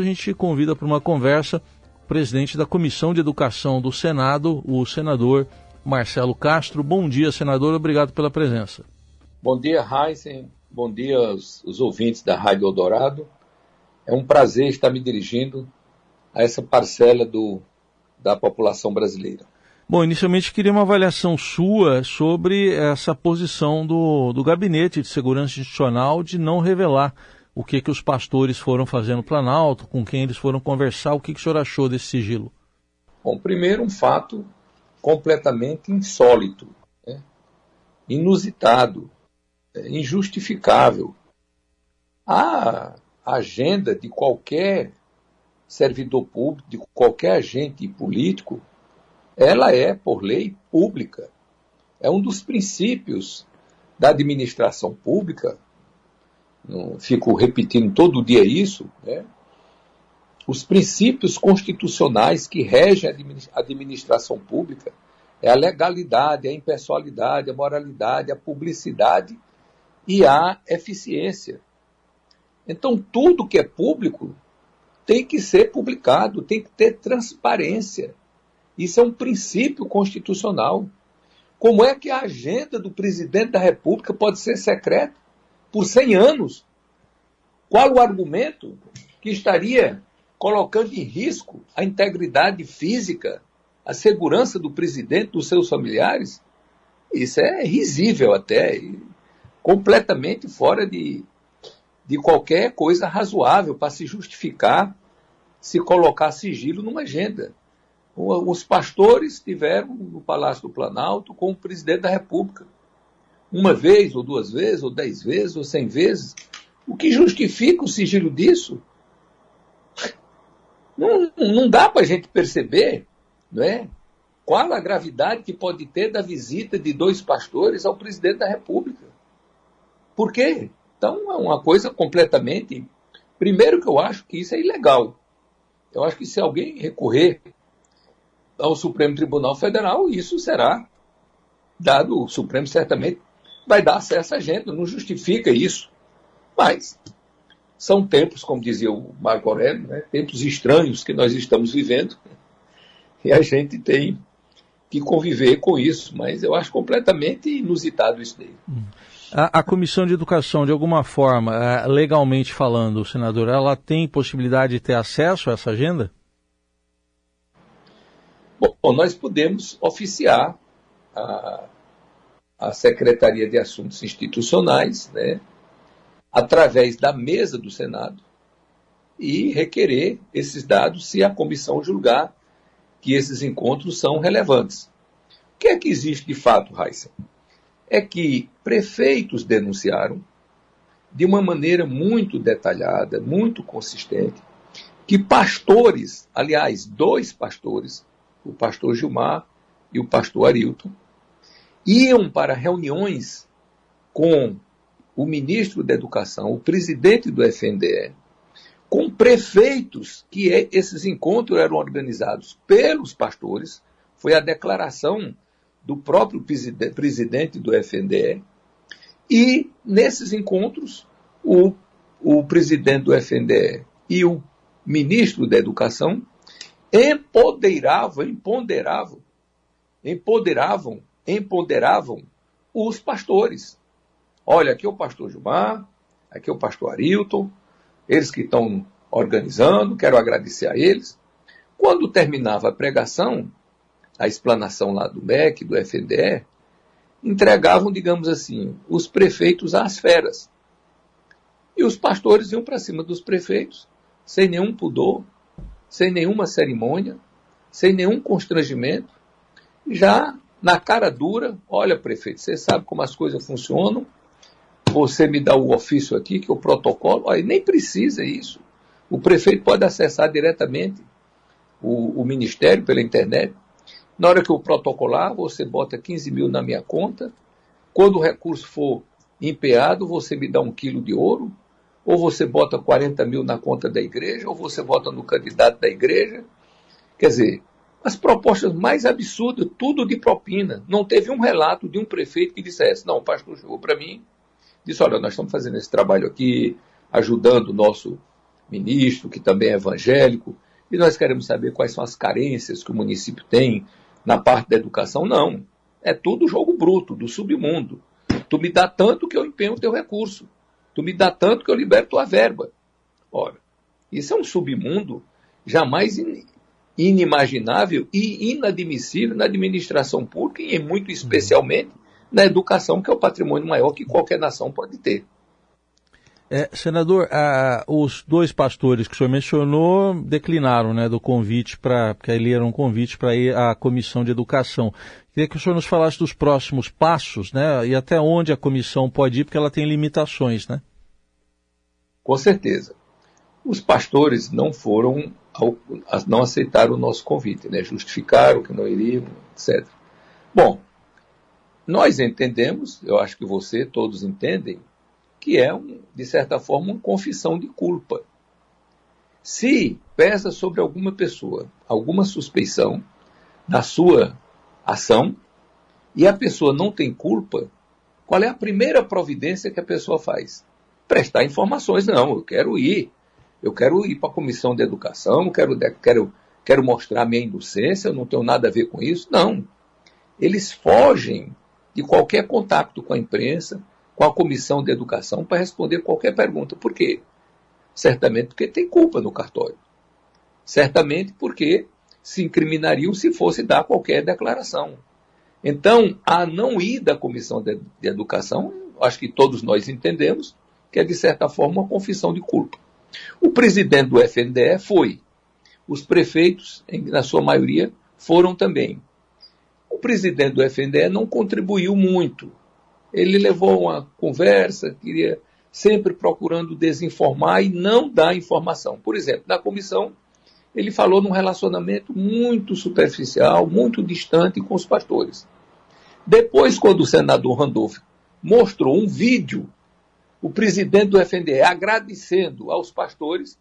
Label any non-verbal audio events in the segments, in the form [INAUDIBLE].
a gente convida para uma conversa o presidente da Comissão de Educação do Senado, o senador Marcelo Castro. Bom dia, senador. Obrigado pela presença. Bom dia, Heisen. Bom dia aos, aos ouvintes da Rádio Eldorado. É um prazer estar me dirigindo a essa parcela do, da população brasileira. Bom, inicialmente queria uma avaliação sua sobre essa posição do, do Gabinete de Segurança Institucional de não revelar o que, que os pastores foram fazer no Planalto, com quem eles foram conversar, o que, que o senhor achou desse sigilo? Bom, primeiro um fato completamente insólito, né? inusitado, é, injustificável. A agenda de qualquer servidor público, de qualquer agente político, ela é, por lei, pública. É um dos princípios da administração pública. Não fico repetindo todo dia isso. Né? Os princípios constitucionais que regem a administração pública é a legalidade, a impessoalidade, a moralidade, a publicidade e a eficiência. Então, tudo que é público tem que ser publicado, tem que ter transparência. Isso é um princípio constitucional. Como é que a agenda do presidente da República pode ser secreta por 100 anos? Qual o argumento que estaria colocando em risco a integridade física, a segurança do presidente, dos seus familiares? Isso é risível até, completamente fora de, de qualquer coisa razoável para se justificar se colocar sigilo numa agenda os pastores estiveram no Palácio do Planalto com o presidente da República. Uma vez, ou duas vezes, ou dez vezes, ou cem vezes. O que justifica o sigilo disso? Não, não dá para a gente perceber não é? qual a gravidade que pode ter da visita de dois pastores ao presidente da República. Por quê? Então é uma coisa completamente. Primeiro, que eu acho que isso é ilegal. Eu acho que se alguém recorrer ao Supremo Tribunal Federal, isso será dado, o Supremo certamente vai dar acesso a gente, não justifica isso. Mas são tempos, como dizia o Marco Aurélio, né, tempos estranhos que nós estamos vivendo, [LAUGHS] e a gente tem que conviver com isso, mas eu acho completamente inusitado isso daí. A, a, Comissão de Educação, de alguma forma, é, legalmente falando, senador, ela tem possibilidade de ter acesso a essa agenda? Bom, nós podemos oficiar a, a Secretaria de Assuntos Institucionais, né, através da mesa do Senado, e requerer esses dados se a comissão julgar que esses encontros são relevantes. O que é que existe de fato, Raíssa? É que prefeitos denunciaram, de uma maneira muito detalhada, muito consistente, que pastores, aliás, dois pastores, o pastor Gilmar e o pastor Arilton, iam para reuniões com o ministro da Educação, o presidente do FNDE, com prefeitos, que é, esses encontros eram organizados pelos pastores, foi a declaração do próprio presidente do FNDE, e nesses encontros, o, o presidente do FNDE e o ministro da Educação empoderavam, empoderavam, empoderavam, empoderavam os pastores. Olha, aqui é o pastor Gilmar, aqui é o pastor Arilton, eles que estão organizando, quero agradecer a eles. Quando terminava a pregação, a explanação lá do MEC, do FNDE, entregavam, digamos assim, os prefeitos às feras. E os pastores iam para cima dos prefeitos, sem nenhum pudor, sem nenhuma cerimônia, sem nenhum constrangimento, já na cara dura, olha prefeito, você sabe como as coisas funcionam, você me dá o ofício aqui, que é o protocolo, aí nem precisa isso. O prefeito pode acessar diretamente o, o ministério pela internet. Na hora que eu protocolar, você bota 15 mil na minha conta. Quando o recurso for empeado, você me dá um quilo de ouro ou você bota 40 mil na conta da igreja, ou você vota no candidato da igreja. Quer dizer, as propostas mais absurdas, tudo de propina. Não teve um relato de um prefeito que dissesse, não, o pastor chegou para mim, disse, olha, nós estamos fazendo esse trabalho aqui, ajudando o nosso ministro, que também é evangélico, e nós queremos saber quais são as carências que o município tem na parte da educação. Não. É tudo jogo bruto, do submundo. Tu me dá tanto que eu empenho o teu recurso. Tu me dá tanto que eu libero tua verba. Ora, isso é um submundo jamais inimaginável e inadmissível na administração pública e muito especialmente na educação, que é o patrimônio maior que qualquer nação pode ter. É, senador, os dois pastores que o senhor mencionou declinaram né, do convite para, porque ele era um convite para ir à comissão de educação. Queria que o senhor nos falasse dos próximos passos, né, e até onde a comissão pode ir, porque ela tem limitações, né? Com certeza. Os pastores não foram, não aceitaram o nosso convite, né, justificaram que não iriam, etc. Bom, nós entendemos, eu acho que você, todos entendem, que é, um, de certa forma, uma confissão de culpa. Se pesa sobre alguma pessoa alguma suspeição da sua ação e a pessoa não tem culpa, qual é a primeira providência que a pessoa faz? Prestar informações. Não, eu quero ir. Eu quero ir para a comissão de educação, quero, quero, quero mostrar minha indulgência, eu não tenho nada a ver com isso. Não. Eles fogem de qualquer contato com a imprensa, com a comissão de educação para responder qualquer pergunta. Por quê? Certamente porque tem culpa no cartório. Certamente porque se incriminariam se fosse dar qualquer declaração. Então, a não ir da comissão de, de educação, acho que todos nós entendemos que é, de certa forma, uma confissão de culpa. O presidente do FNDE foi. Os prefeitos, na sua maioria, foram também. O presidente do FNDE não contribuiu muito ele levou uma conversa, queria sempre procurando desinformar e não dar informação. Por exemplo, na comissão, ele falou num relacionamento muito superficial, muito distante com os pastores. Depois, quando o senador Randolph mostrou um vídeo, o presidente do FNDE agradecendo aos pastores,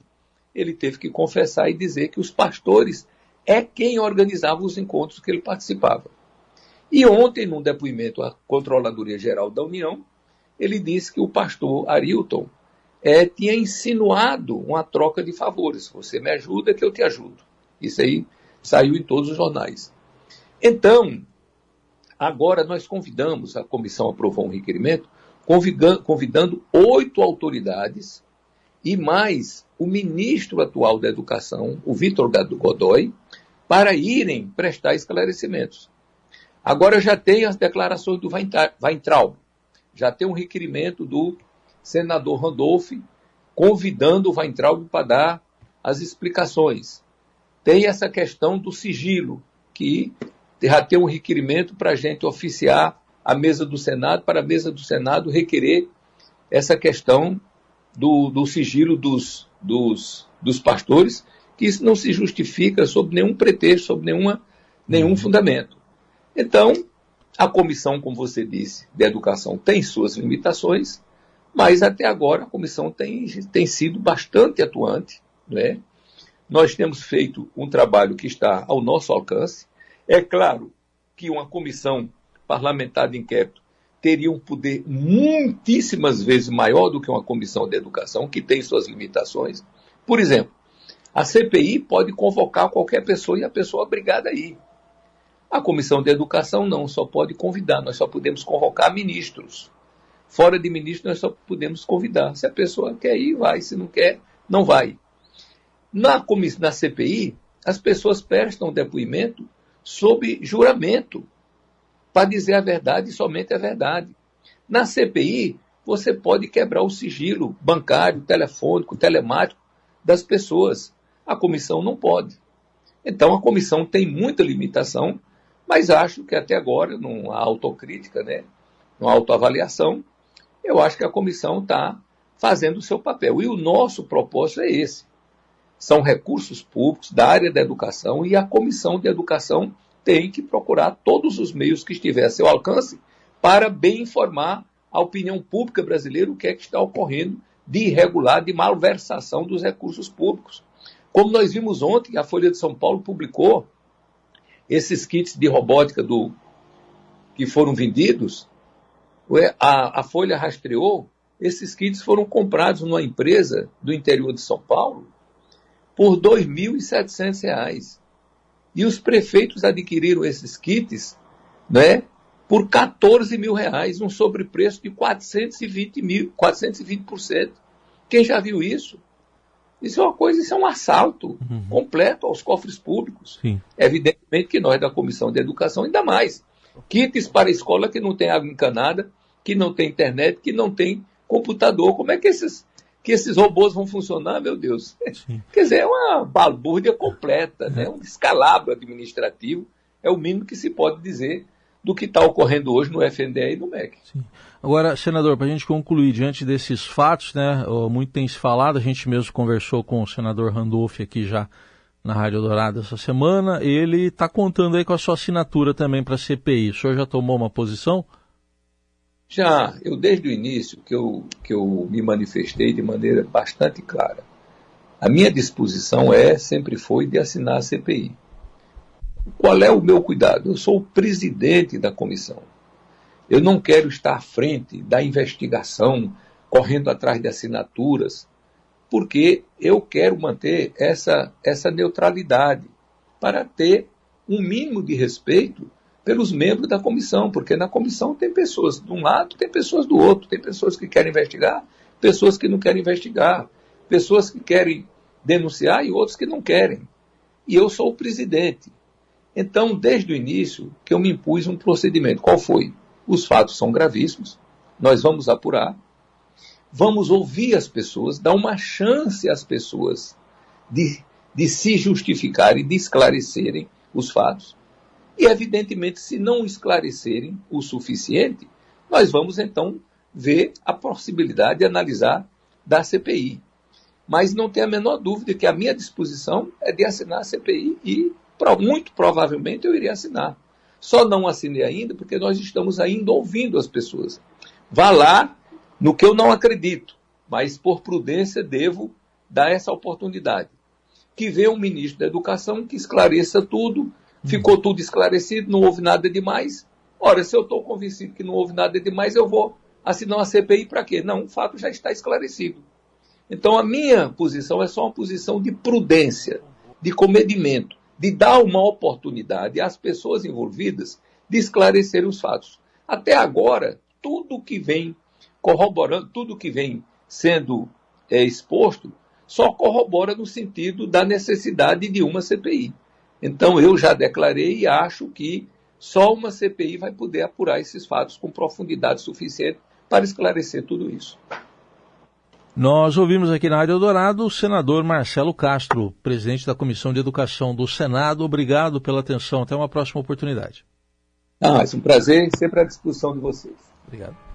ele teve que confessar e dizer que os pastores é quem organizava os encontros que ele participava. E ontem, num depoimento à Controladoria Geral da União, ele disse que o pastor Arilton é, tinha insinuado uma troca de favores. Você me ajuda que eu te ajudo. Isso aí saiu em todos os jornais. Então, agora nós convidamos, a comissão aprovou um requerimento, convidando, oito autoridades e mais o ministro atual da Educação, o Vitor Godoy, para irem prestar esclarecimentos. Agora já tem as declarações do Weintraub, já tem um requerimento do senador Randolph convidando o Weintraub para dar as explicações. Tem essa questão do sigilo, que já tem um requerimento para a gente oficiar a mesa do Senado, para a mesa do Senado requerer essa questão do, do sigilo dos, dos, dos pastores, que isso não se justifica sob nenhum pretexto, sob nenhuma, nenhum fundamento. Então, a comissão, como você disse, de educação tem suas limitações, mas até agora a comissão tem, tem sido bastante atuante. Né? Nós temos feito um trabalho que está ao nosso alcance. É claro que uma comissão parlamentar de inquérito teria um poder muitíssimas vezes maior do que uma comissão de educação, que tem suas limitações. Por exemplo, a CPI pode convocar qualquer pessoa e a pessoa é obrigada a ir. A comissão de educação não, só pode convidar, nós só podemos convocar ministros. Fora de ministro, nós só podemos convidar. Se a pessoa quer ir, vai. Se não quer, não vai. Na, na CPI, as pessoas prestam depoimento sob juramento para dizer a verdade somente a verdade. Na CPI, você pode quebrar o sigilo bancário, telefônico, telemático das pessoas. A comissão não pode. Então, a comissão tem muita limitação mas acho que até agora, numa autocrítica, né, numa autoavaliação, eu acho que a comissão está fazendo o seu papel. E o nosso propósito é esse. São recursos públicos da área da educação e a comissão de educação tem que procurar todos os meios que estiver a seu alcance para bem informar a opinião pública brasileira o que é que está ocorrendo de irregular, de malversação dos recursos públicos. Como nós vimos ontem, a Folha de São Paulo publicou esses kits de robótica do, que foram vendidos, a, a Folha rastreou esses kits foram comprados numa empresa do interior de São Paulo por R$ 2.700. E os prefeitos adquiriram esses kits né, por 14 mil reais, um sobrepreço de 420 mil, 420%. Quem já viu isso? Isso é uma coisa, isso é um assalto uhum. completo aos cofres públicos. Sim. Evidentemente que nós da Comissão de Educação ainda mais. Kits para escola que não tem água encanada, que não tem internet, que não tem computador. Como é que esses, que esses robôs vão funcionar, meu Deus? Sim. Quer dizer, é uma balbúrdia completa, né? um descalabro administrativo, é o mínimo que se pode dizer do que está ocorrendo hoje no FNDE e no MEC. Sim. Agora, senador, para a gente concluir, diante desses fatos, né, muito tem se falado, a gente mesmo conversou com o senador Randolph aqui já na Rádio Dourado essa semana, ele está contando aí com a sua assinatura também para a CPI. O senhor já tomou uma posição? Já, eu desde o início que eu, que eu me manifestei de maneira bastante clara. A minha disposição é, sempre foi, de assinar a CPI. Qual é o meu cuidado? Eu sou o presidente da comissão. Eu não quero estar à frente da investigação, correndo atrás de assinaturas, porque eu quero manter essa, essa neutralidade para ter um mínimo de respeito pelos membros da comissão, porque na comissão tem pessoas de um lado, tem pessoas do outro, tem pessoas que querem investigar, pessoas que não querem investigar, pessoas que querem denunciar e outros que não querem. E eu sou o presidente. Então, desde o início, que eu me impus um procedimento. Qual foi? Os fatos são gravíssimos, nós vamos apurar, vamos ouvir as pessoas, dar uma chance às pessoas de, de se justificarem, de esclarecerem os fatos. E, evidentemente, se não esclarecerem o suficiente, nós vamos então ver a possibilidade de analisar da CPI. Mas não tem a menor dúvida que a minha disposição é de assinar a CPI e muito provavelmente eu iria assinar. Só não assinei ainda porque nós estamos ainda ouvindo as pessoas. Vá lá no que eu não acredito, mas por prudência devo dar essa oportunidade. Que venha um ministro da Educação que esclareça tudo, ficou tudo esclarecido, não houve nada demais. Ora, se eu estou convencido que não houve nada demais, eu vou assinar uma CPI para quê? Não, o fato já está esclarecido. Então a minha posição é só uma posição de prudência, de comedimento de dar uma oportunidade às pessoas envolvidas de esclarecer os fatos. Até agora, tudo que vem corroborando, tudo que vem sendo é, exposto, só corrobora no sentido da necessidade de uma CPI. Então, eu já declarei e acho que só uma CPI vai poder apurar esses fatos com profundidade suficiente para esclarecer tudo isso. Nós ouvimos aqui na Rádio Dourado o senador Marcelo Castro, presidente da Comissão de Educação do Senado. Obrigado pela atenção. Até uma próxima oportunidade. Ah, é um prazer, sempre à disposição de vocês. Obrigado.